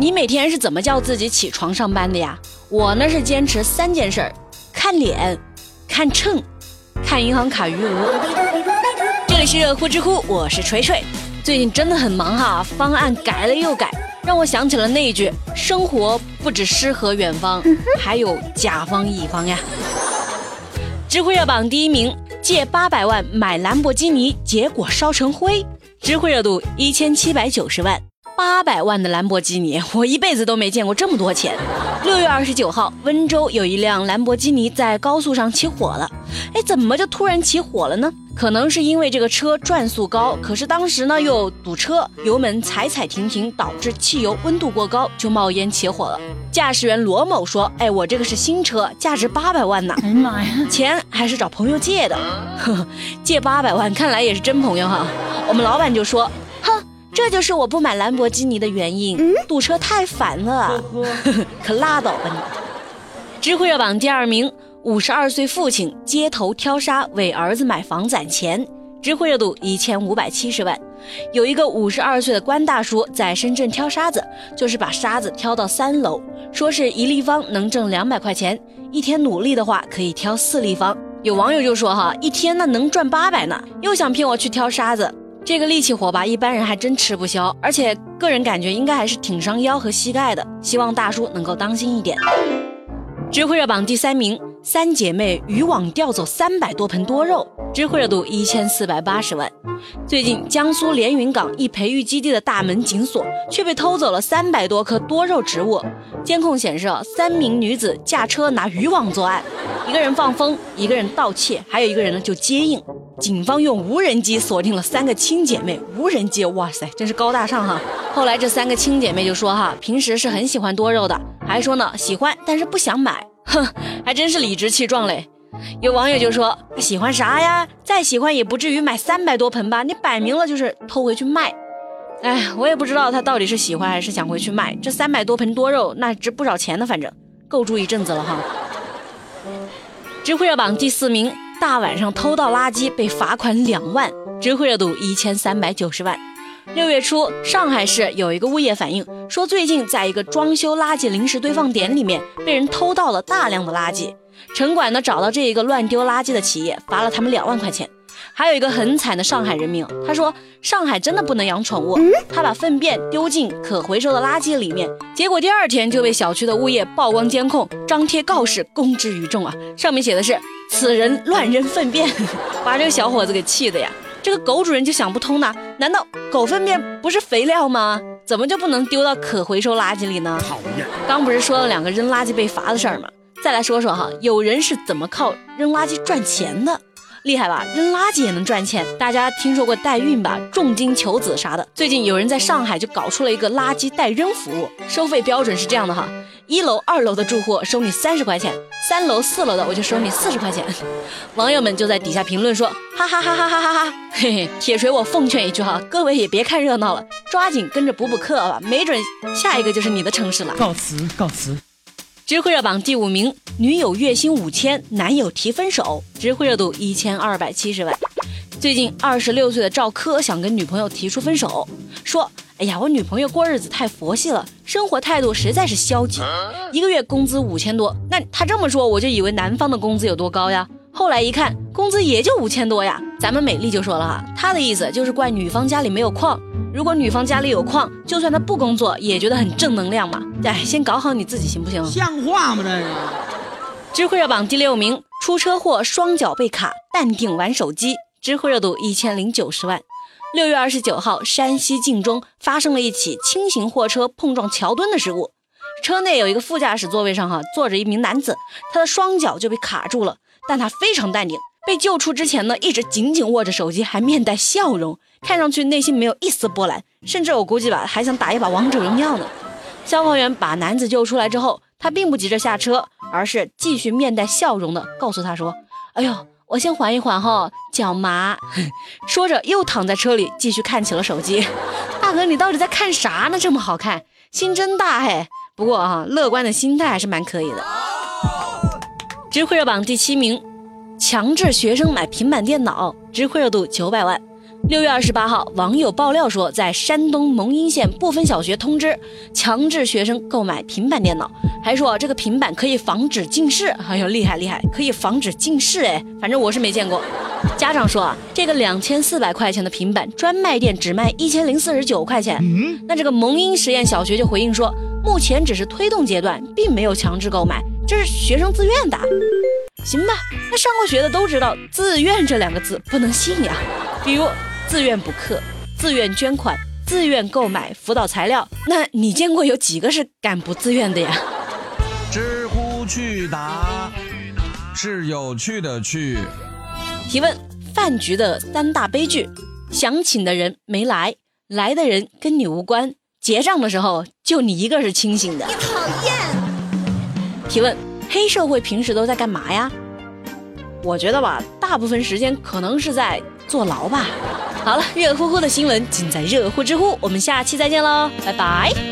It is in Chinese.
你每天是怎么叫自己起床上班的呀？我呢是坚持三件事儿：看脸、看秤、看银行卡余额。这里是热乎知乎，我是锤锤。最近真的很忙哈，方案改了又改，让我想起了那一句：生活不止诗和远方，还有甲方乙方呀。知乎热榜第一名，借八百万买兰博基尼，结果烧成灰。知乎热度一千七百九十万。八百万的兰博基尼，我一辈子都没见过这么多钱。六月二十九号，温州有一辆兰博基尼在高速上起火了。哎，怎么就突然起火了呢？可能是因为这个车转速高，可是当时呢又堵车，油门踩踩停停，导致汽油温度过高，就冒烟起火了。驾驶员罗某说：“哎，我这个是新车，价值八百万呢。哎呀妈呀，钱还是找朋友借的。呵 借八百万，看来也是真朋友哈。我们老板就说。”这就是我不买兰博基尼的原因，堵车太烦了。可拉倒吧你！知乎热榜第二名，五十二岁父亲街头挑沙为儿子买房攒钱，知乎热度一千五百七十万。有一个五十二岁的关大叔在深圳挑沙子，就是把沙子挑到三楼，说是一立方能挣两百块钱，一天努力的话可以挑四立方。有网友就说哈，一天那能赚八百呢，又想骗我去挑沙子。这个力气活吧，一般人还真吃不消，而且个人感觉应该还是挺伤腰和膝盖的。希望大叔能够当心一点。知乎热榜第三名，三姐妹渔网钓走三百多盆多肉，知乎热度一千四百八十万。最近江苏连云港一培育基地的大门紧锁，却被偷走了三百多棵多肉植物。监控显示，三名女子驾车拿渔网作案，一个人放风，一个人盗窃，还有一个人呢就接应。警方用无人机锁定了三个亲姐妹，无人机，哇塞，真是高大上哈！后来这三个亲姐妹就说哈，平时是很喜欢多肉的，还说呢喜欢，但是不想买，哼，还真是理直气壮嘞。有网友就说喜欢啥呀？再喜欢也不至于买三百多盆吧？你摆明了就是偷回去卖。哎，我也不知道他到底是喜欢还是想回去卖。这三百多盆多肉那值不少钱呢，反正够住一阵子了哈。知乎热榜第四名。大晚上偷倒垃圾被罚款两万，知乎热度一千三百九十万。六月初，上海市有一个物业反映说，最近在一个装修垃圾临时堆放点里面被人偷倒了大量的垃圾。城管呢找到这一个乱丢垃圾的企业，罚了他们两万块钱。还有一个很惨的上海人民，他说上海真的不能养宠物，他把粪便丢进可回收的垃圾里面，结果第二天就被小区的物业曝光监控，张贴告示公之于众啊，上面写的是此人乱扔粪便，把这个小伙子给气的呀。这个狗主人就想不通呢，难道狗粪便不是肥料吗？怎么就不能丢到可回收垃圾里呢？讨厌！刚不是说了两个扔垃圾被罚的事儿吗？再来说说哈，有人是怎么靠扔垃圾赚钱的？厉害吧？扔垃圾也能赚钱？大家听说过代孕吧？重金求子啥的？最近有人在上海就搞出了一个垃圾代扔服务，收费标准是这样的哈：一楼、二楼的住户收你三十块钱，三楼、四楼的我就收你四十块钱。网友们就在底下评论说：哈哈哈哈哈哈哈！嘿嘿，铁锤，我奉劝一句哈，各位也别看热闹了，抓紧跟着补补课吧，没准下一个就是你的城市了。告辞，告辞。知乎热榜第五名，女友月薪五千，男友提分手，知乎热度一千二百七十万。最近二十六岁的赵柯想跟女朋友提出分手，说：“哎呀，我女朋友过日子太佛系了，生活态度实在是消极，一个月工资五千多。”那他这么说，我就以为男方的工资有多高呀？后来一看，工资也就五千多呀。咱们美丽就说了哈，他的意思就是怪女方家里没有矿。如果女方家里有矿，就算她不工作，也觉得很正能量嘛。哎，先搞好你自己行不行？像话吗？这个。知乎热榜第六名，出车祸双脚被卡，淡定玩手机，知乎热度一千零九十万。六月二十九号，山西晋中发生了一起轻型货车碰撞桥墩的事故，车内有一个副驾驶座位上哈坐着一名男子，他的双脚就被卡住了，但他非常淡定。被救出之前呢，一直紧紧握着手机，还面带笑容，看上去内心没有一丝波澜，甚至我估计吧，还想打一把王者荣耀呢。消防员把男子救出来之后，他并不急着下车，而是继续面带笑容的告诉他说：“哎呦，我先缓一缓哈，脚麻。”说着又躺在车里继续看起了手机。大哥，你到底在看啥呢？这么好看，心真大嘿。不过啊，乐观的心态还是蛮可以的。知乎热榜第七名。强制学生买平板电脑，知乎热度九百万。六月二十八号，网友爆料说，在山东蒙阴县部分小学通知强制学生购买平板电脑，还说这个平板可以防止近视。哎呦，厉害厉害，可以防止近视哎！反正我是没见过。家长说啊，这个两千四百块钱的平板专卖店只卖一千零四十九块钱。嗯，那这个蒙阴实验小学就回应说，目前只是推动阶段，并没有强制购买，这是学生自愿的。行吧，那上过学的都知道，自愿这两个字不能信呀。比如。自愿补课、自愿捐款、自愿购买辅导材料，那你见过有几个是敢不自愿的呀？知乎趣答是有趣的趣。提问：饭局的三大悲剧，想请的人没来，来的人跟你无关，结账的时候就你一个是清醒的。你讨厌。提问：黑社会平时都在干嘛呀？我觉得吧，大部分时间可能是在坐牢吧。好了，热乎乎的新闻尽在热乎知乎，我们下期再见喽，拜拜。